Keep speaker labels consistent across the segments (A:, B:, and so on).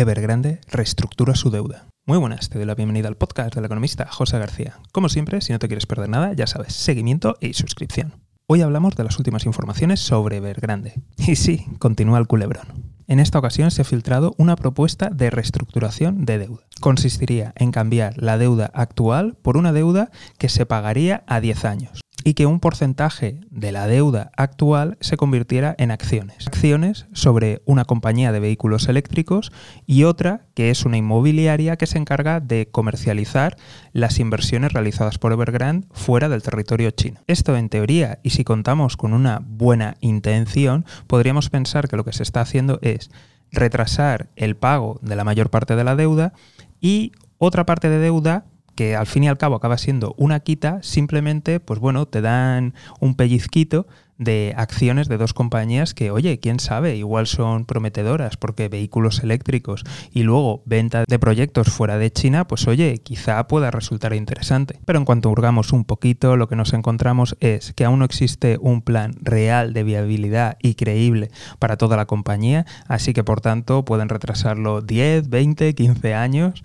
A: Evergrande reestructura su deuda. Muy buenas, te doy la bienvenida al podcast del economista José García. Como siempre, si no te quieres perder nada, ya sabes, seguimiento y suscripción. Hoy hablamos de las últimas informaciones sobre Evergrande. Y sí, continúa el culebrón. En esta ocasión se ha filtrado una propuesta de reestructuración de deuda. Consistiría en cambiar la deuda actual por una deuda que se pagaría a 10 años y que un porcentaje de la deuda actual se convirtiera en acciones. Acciones sobre una compañía de vehículos eléctricos y otra que es una inmobiliaria que se encarga de comercializar las inversiones realizadas por Evergrande fuera del territorio chino. Esto en teoría, y si contamos con una buena intención, podríamos pensar que lo que se está haciendo es retrasar el pago de la mayor parte de la deuda y otra parte de deuda que al fin y al cabo acaba siendo una quita, simplemente, pues bueno, te dan un pellizquito de acciones de dos compañías que, oye, quién sabe, igual son prometedoras, porque vehículos eléctricos y luego venta de proyectos fuera de China, pues oye, quizá pueda resultar interesante. Pero en cuanto hurgamos un poquito, lo que nos encontramos es que aún no existe un plan real de viabilidad y creíble para toda la compañía, así que por tanto pueden retrasarlo 10, 20, 15 años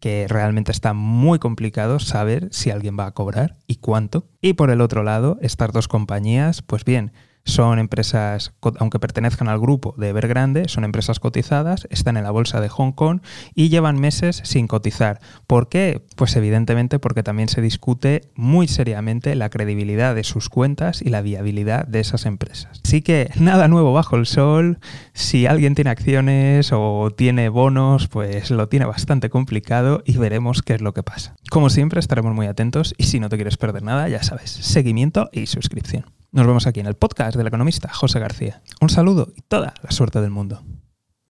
A: que realmente está muy complicado saber si alguien va a cobrar y cuánto. Y por el otro lado, estas dos compañías, pues bien, son empresas, aunque pertenezcan al grupo de Evergrande, son empresas cotizadas, están en la bolsa de Hong Kong y llevan meses sin cotizar. ¿Por qué? Pues evidentemente porque también se discute muy seriamente la credibilidad de sus cuentas y la viabilidad de esas empresas. Así que nada nuevo bajo el sol. Si alguien tiene acciones o tiene bonos, pues lo tiene bastante complicado y veremos qué es lo que pasa. Como siempre, estaremos muy atentos y si no te quieres perder nada, ya sabes, seguimiento y suscripción. Nos vemos aquí en el podcast del economista José García. Un saludo y toda la suerte del mundo.